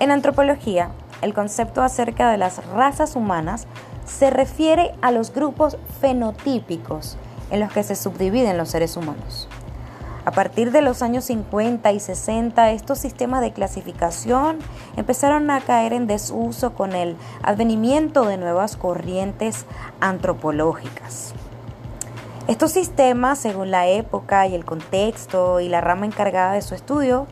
En antropología, el concepto acerca de las razas humanas se refiere a los grupos fenotípicos en los que se subdividen los seres humanos. A partir de los años 50 y 60, estos sistemas de clasificación empezaron a caer en desuso con el advenimiento de nuevas corrientes antropológicas. Estos sistemas, según la época y el contexto y la rama encargada de su estudio,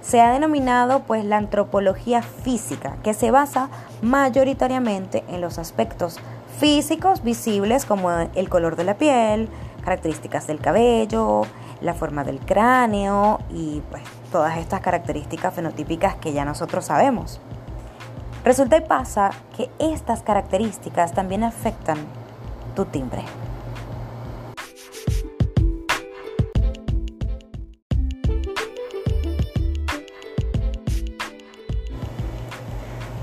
se ha denominado pues la antropología física, que se basa mayoritariamente en los aspectos físicos visibles como el color de la piel, características del cabello, la forma del cráneo y pues todas estas características fenotípicas que ya nosotros sabemos. Resulta y pasa que estas características también afectan tu timbre.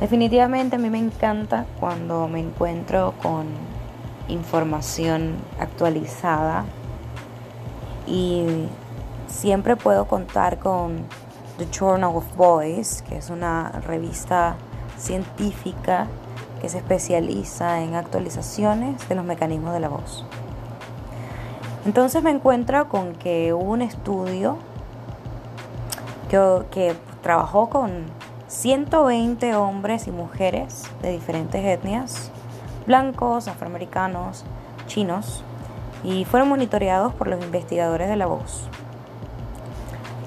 Definitivamente a mí me encanta cuando me encuentro con información actualizada y siempre puedo contar con The Journal of Voice, que es una revista científica que se especializa en actualizaciones de los mecanismos de la voz. Entonces me encuentro con que hubo un estudio que, que trabajó con 120 hombres y mujeres de diferentes etnias, blancos, afroamericanos, chinos, y fueron monitoreados por los investigadores de la voz.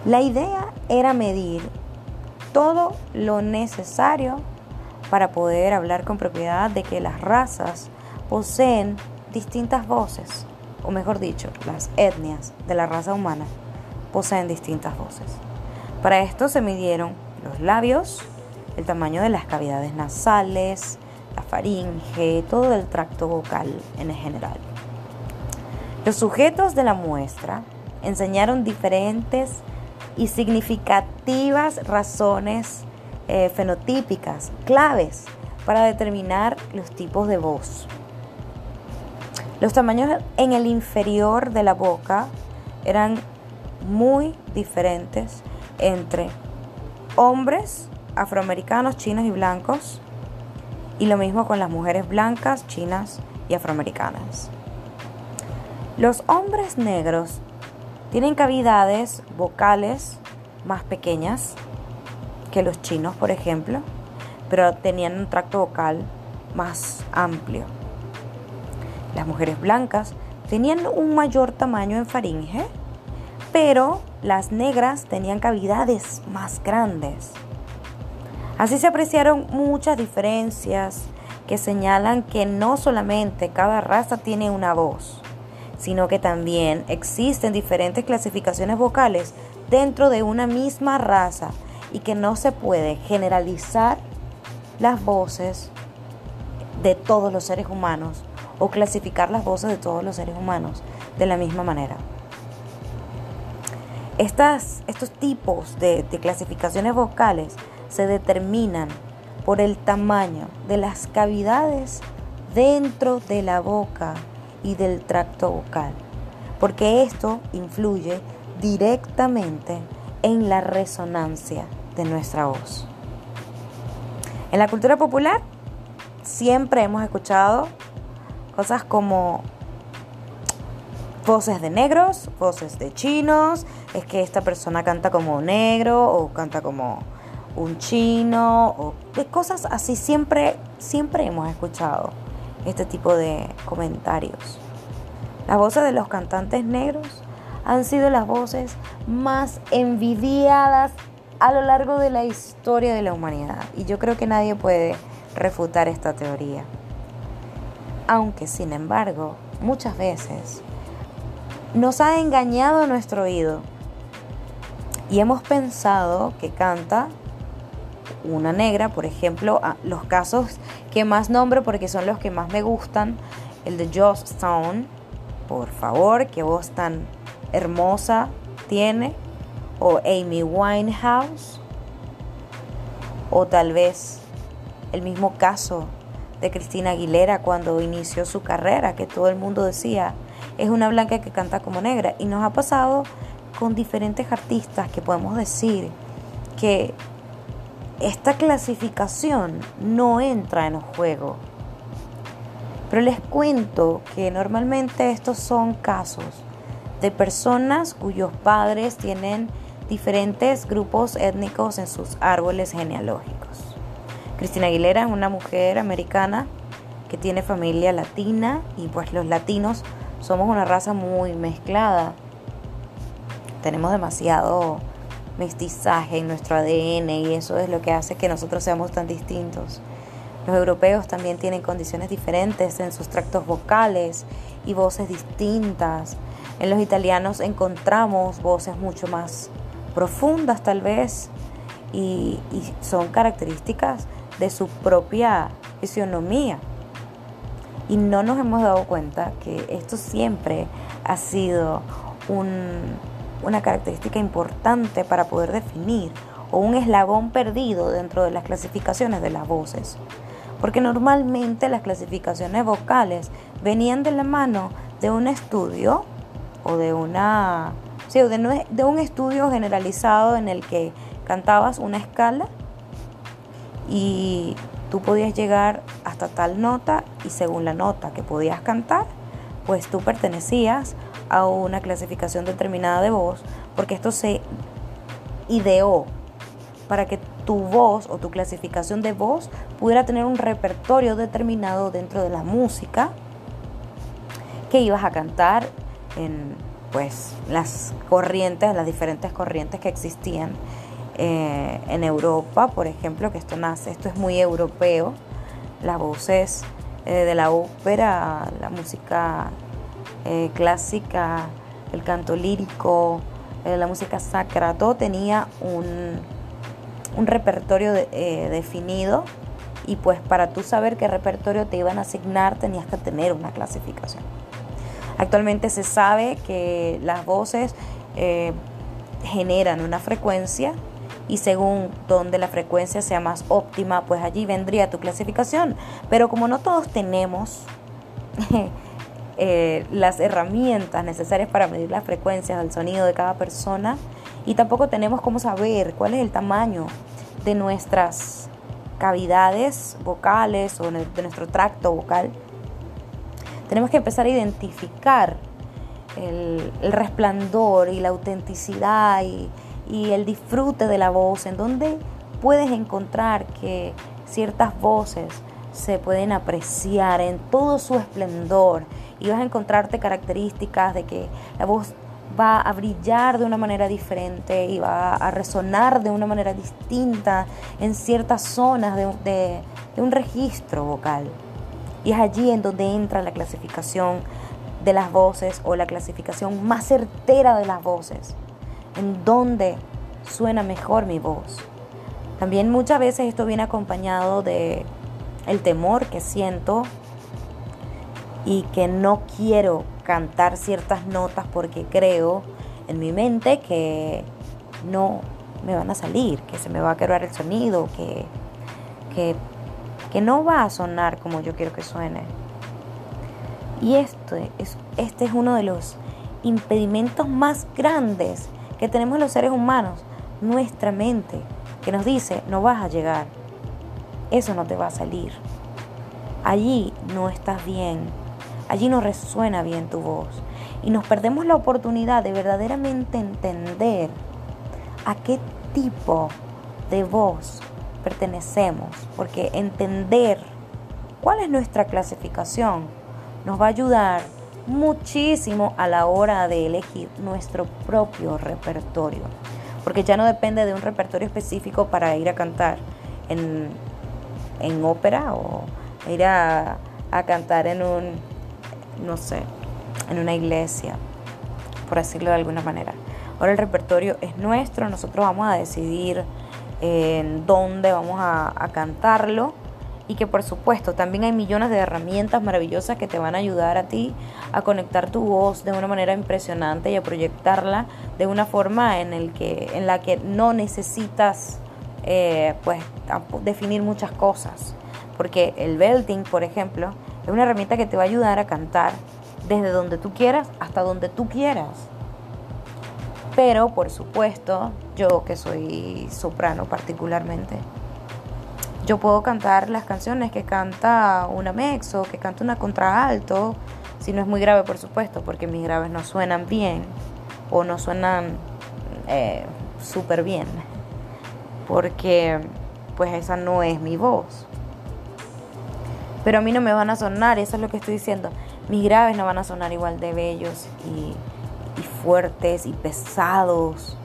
La idea era medir todo lo necesario para poder hablar con propiedad de que las razas poseen distintas voces, o mejor dicho, las etnias de la raza humana poseen distintas voces. Para esto se midieron los labios, el tamaño de las cavidades nasales, la faringe, todo el tracto vocal en general. Los sujetos de la muestra enseñaron diferentes y significativas razones eh, fenotípicas, claves para determinar los tipos de voz. Los tamaños en el inferior de la boca eran muy diferentes entre hombres afroamericanos, chinos y blancos, y lo mismo con las mujeres blancas, chinas y afroamericanas. Los hombres negros tienen cavidades vocales más pequeñas que los chinos, por ejemplo, pero tenían un tracto vocal más amplio. Las mujeres blancas tenían un mayor tamaño en faringe, pero las negras tenían cavidades más grandes. Así se apreciaron muchas diferencias que señalan que no solamente cada raza tiene una voz, sino que también existen diferentes clasificaciones vocales dentro de una misma raza y que no se puede generalizar las voces de todos los seres humanos o clasificar las voces de todos los seres humanos de la misma manera. Estas, estos tipos de, de clasificaciones vocales se determinan por el tamaño de las cavidades dentro de la boca y del tracto vocal, porque esto influye directamente en la resonancia de nuestra voz. En la cultura popular siempre hemos escuchado cosas como voces de negros, voces de chinos, es que esta persona canta como negro o canta como un chino o de cosas así siempre siempre hemos escuchado este tipo de comentarios. Las voces de los cantantes negros han sido las voces más envidiadas a lo largo de la historia de la humanidad y yo creo que nadie puede refutar esta teoría. Aunque, sin embargo, muchas veces nos ha engañado nuestro oído. Y hemos pensado que canta una negra, por ejemplo, los casos que más nombro porque son los que más me gustan, el de Joss Stone, por favor, qué voz tan hermosa tiene, o Amy Winehouse, o tal vez el mismo caso de Cristina Aguilera cuando inició su carrera, que todo el mundo decía, es una blanca que canta como negra, y nos ha pasado con diferentes artistas que podemos decir que esta clasificación no entra en juego. Pero les cuento que normalmente estos son casos de personas cuyos padres tienen diferentes grupos étnicos en sus árboles genealógicos. Cristina Aguilera es una mujer americana que tiene familia latina y pues los latinos somos una raza muy mezclada. Tenemos demasiado mestizaje en nuestro ADN y eso es lo que hace que nosotros seamos tan distintos. Los europeos también tienen condiciones diferentes en sus tractos vocales y voces distintas. En los italianos encontramos voces mucho más profundas tal vez y, son características de su propia fisionomía. Y no nos hemos dado cuenta que esto siempre ha sido un, una característica importante para poder definir o un eslabón perdido dentro de las clasificaciones de las voces. Porque normalmente las clasificaciones vocales venían de la mano de un estudio o de una sí, de, de un estudio generalizado en el que cantabas una escala y tú podías llegar tal nota y según la nota que podías cantar, pues tú pertenecías a una clasificación determinada de voz, porque esto se ideó para que tu voz o tu clasificación de voz pudiera tener un repertorio determinado dentro de la música que ibas a cantar en pues las corrientes, las diferentes corrientes que existían eh, en Europa, por ejemplo, que esto nace, esto es muy europeo, las voces eh, de la ópera, la música eh, clásica, el canto lírico, eh, la música sacra, todo tenía un, un repertorio eh, definido y pues para tú saber qué repertorio te iban a asignar tenías que tener una clasificación. Actualmente se sabe que las voces generan una frecuencia y según donde la frecuencia sea más óptima, pues allí vendría tu clasificación. Pero como no todos tenemos Eh, las herramientas necesarias para medir las frecuencias del sonido de cada persona y tampoco tenemos cómo saber cuál es el tamaño de nuestras cavidades vocales o de nuestro tracto vocal. Tenemos que empezar a identificar el, resplandor y la autenticidad y, y el disfrute de la voz, en donde puedes encontrar que ciertas voces se pueden apreciar en todo su esplendor y vas a encontrarte características de que la voz va a brillar de una manera diferente y va a resonar de una manera distinta en ciertas zonas de, un registro vocal. Y es allí en donde entra la clasificación de las voces o la clasificación más certera de las voces, en donde suena mejor mi voz. También muchas veces esto viene acompañado de el temor que siento y que no quiero cantar ciertas notas porque creo en mi mente que no me van a salir, que se me va a quebrar el sonido, que, que, no va a sonar como yo quiero que suene. Y este es, este es uno de los impedimentos más grandes que tenemos los seres humanos, nuestra mente, que nos dice, no vas a llegar, eso no te va a salir, allí no estás bien, allí no resuena bien tu voz. Y nos perdemos la oportunidad de verdaderamente entender a qué tipo de voz pertenecemos, porque entender cuál es nuestra clasificación nos va a ayudar muchísimo a la hora de elegir nuestro propio repertorio, porque ya no depende de un repertorio específico para ir a cantar en, en ópera o ir a, a cantar en un no sé, en una iglesia, por decirlo de alguna manera. Ahora el repertorio es nuestro, nosotros vamos a decidir en dónde vamos a, cantarlo y que por supuesto también hay millones de herramientas maravillosas que te van a ayudar a ti a conectar tu voz de una manera impresionante y a proyectarla de una forma en, el que, en la que no necesitas eh, pues definir muchas cosas porque el belting por ejemplo es una herramienta que te va a ayudar a cantar desde donde tú quieras hasta donde tú quieras. Pero, por supuesto, yo que soy soprano particularmente, Yo puedo cantar las canciones que canta una mexo, que canta una contraalto, si no es muy grave, por supuesto, porque mis graves no suenan bien o no suenan eh, súper bien, porque pues esa no es mi voz. Pero a mí no me van a sonar, eso es lo que estoy diciendo. Mis graves no van a sonar igual de bellos y fuertes y pesados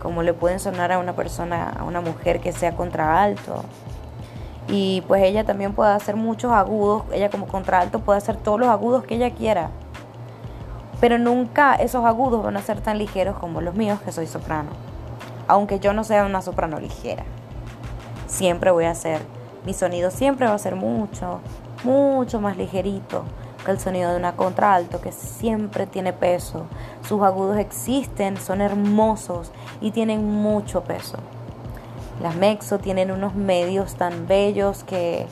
como le pueden sonar a una persona, a una mujer que sea contraalto. Y pues ella también puede hacer muchos agudos, ella como contralto puede hacer todos los agudos que ella quiera. Pero nunca esos agudos van a ser tan ligeros como los míos que soy soprano. Aunque yo no sea una soprano ligera. Siempre voy a hacer, mi sonido siempre va a ser mucho, mucho más ligerito que el sonido de una contralto que siempre tiene peso. Sus agudos existen, son hermosos y tienen mucho peso. Las mexo tienen unos medios tan bellos que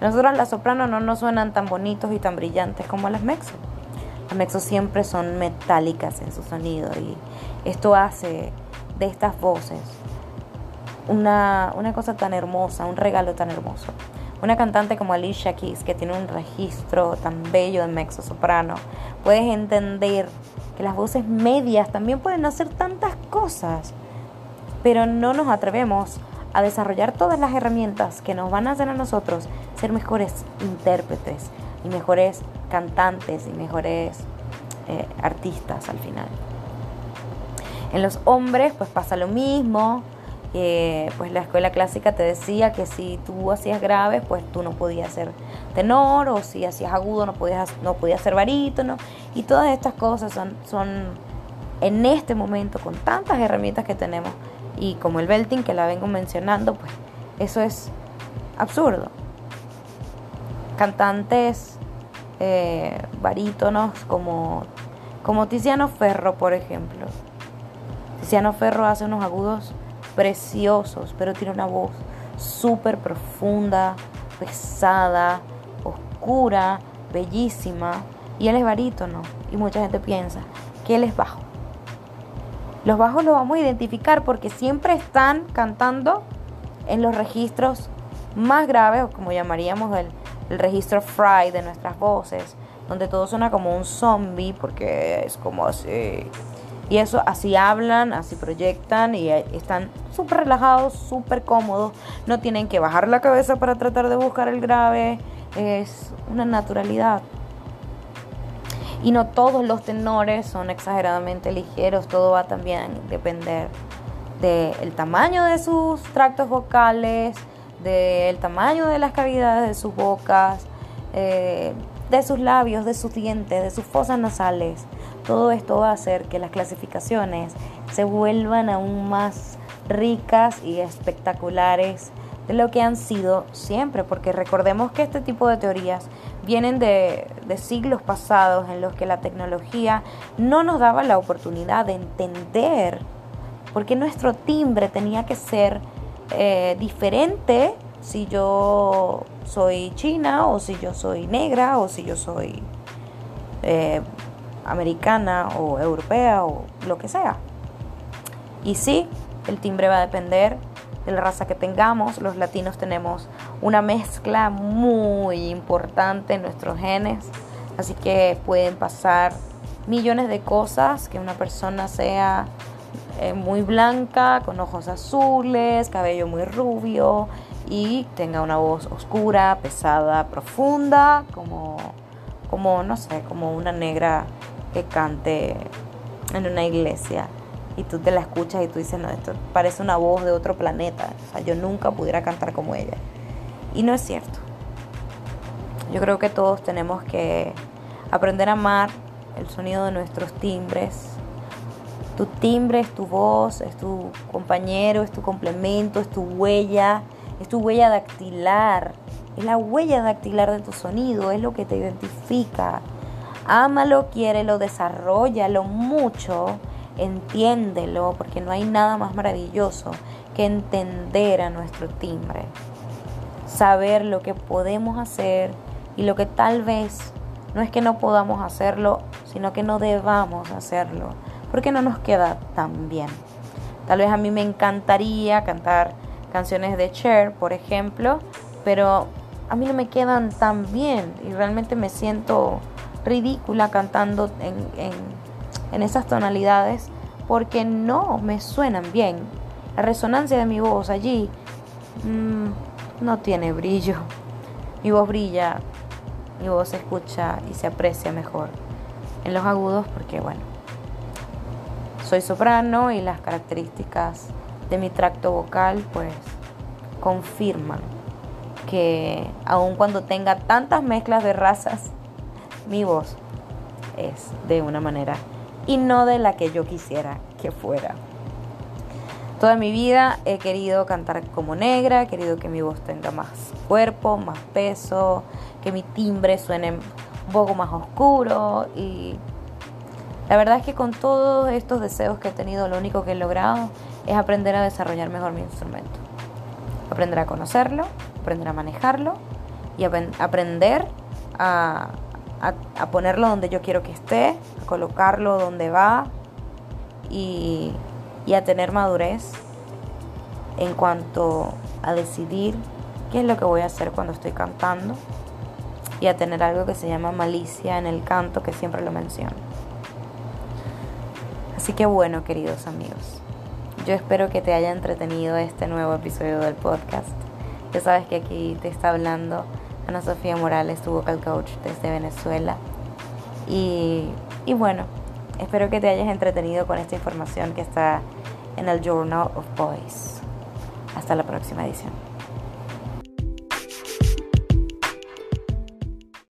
nosotros las sopranos no nos suenan tan bonitos y tan brillantes como las mexo. Las mexo siempre son metálicas en su sonido y esto hace de estas voces una, una cosa tan hermosa, un regalo tan hermoso. Una cantante como Alicia Keys, que tiene un registro tan bello de mezzo soprano, puedes entender que las voces medias también pueden hacer tantas cosas, pero no nos atrevemos a desarrollar todas las herramientas que nos van a hacer a nosotros ser mejores intérpretes y mejores cantantes y mejores eh, artistas al final. En los hombres pues pasa lo mismo, pues la escuela clásica te decía que si tú hacías graves, pues tú no podías ser tenor, o si hacías agudo no podías, no podías ser barítono, y todas estas cosas son, son en este momento, con tantas herramientas que tenemos, y como el belting que la vengo mencionando, pues eso es absurdo. Cantantes eh, barítonos como, como Tiziano Ferro, por ejemplo. Tiziano Ferro hace unos agudos preciosos, pero tiene una voz súper profunda, pesada, oscura, bellísima. Y él es barítono. Y mucha gente piensa que él es bajo. Los bajos los vamos a identificar porque siempre están cantando en los registros más graves, o como llamaríamos el, el registro fry de nuestras voces, donde todo suena como un zombie, porque es como así y eso, así hablan, así proyectan y están súper relajados, súper cómodos. No tienen que bajar la cabeza para tratar de buscar el grave. Es una naturalidad. Y no todos los tenores son exageradamente ligeros. Todo va también a depender del tamaño de sus tractos vocales, del tamaño de las cavidades de sus bocas, eh, de sus labios, de sus dientes, de sus fosas nasales. Todo esto va a hacer que las clasificaciones se vuelvan aún más ricas y espectaculares de lo que han sido siempre, porque recordemos que este tipo de teorías vienen de, siglos pasados en los que la tecnología no nos daba la oportunidad de entender por qué nuestro timbre tenía que ser eh, diferente si yo soy china o si yo soy negra o si yo soy eh, americana o europea o lo que sea. Y sí, el timbre va a depender de la raza que tengamos. Los latinos tenemos una mezcla muy importante en nuestros genes, así que pueden pasar millones de cosas, que una persona sea eh, muy blanca, con ojos azules, cabello muy rubio y tenga una voz oscura, pesada, profunda, como, como no sé, como una negra que cante en una iglesia y tú te la escuchas y tú dices, no, esto parece una voz de otro planeta, o sea, yo nunca pudiera cantar como ella. Y no es cierto. Yo creo que todos tenemos que aprender a amar el sonido de nuestros timbres. Tu timbre es tu voz, es tu compañero, es tu complemento, es tu huella, es tu huella dactilar. Es la huella dactilar de tu sonido, es lo que te identifica. Ámalo, quiérelo, desarrollalo mucho, entiéndelo, porque no hay nada más maravilloso que entender a nuestro timbre. Saber lo que podemos hacer y lo que tal vez no es que no podamos hacerlo, sino que no debamos hacerlo, porque no nos queda tan bien. Tal vez a mí me encantaría cantar canciones de Cher, por ejemplo, pero a mí no me quedan tan bien y realmente me siento ridícula cantando en, en esas tonalidades porque no me suenan bien. La resonancia de mi voz allí mmm, no tiene brillo. Mi voz brilla, mi voz se escucha y se aprecia mejor en los agudos porque, bueno, soy soprano y las características de mi tracto vocal pues confirman que aun cuando tenga tantas mezclas de razas, mi voz es de una manera y no de la que yo quisiera que fuera. Toda mi vida he querido cantar como negra, he querido que mi voz tenga más cuerpo, más peso, que mi timbre suene un poco más oscuro y la verdad es que con todos estos deseos que he tenido lo único que he logrado es aprender a desarrollar mejor mi instrumento. Aprender a conocerlo, aprender a manejarlo y aprender a, ponerlo donde yo quiero que esté, a colocarlo donde va y, y a tener madurez en cuanto a decidir qué es lo que voy a hacer cuando estoy cantando y a tener algo que se llama malicia en el canto, que siempre lo menciono. Así que bueno, queridos amigos, yo espero que te haya entretenido este nuevo episodio del podcast. Ya sabes que aquí te está hablando Ana Sofía Morales, tu vocal coach desde Venezuela. Y, y bueno, espero que te hayas entretenido con esta información que está en el Journal of Boys. Hasta la próxima edición.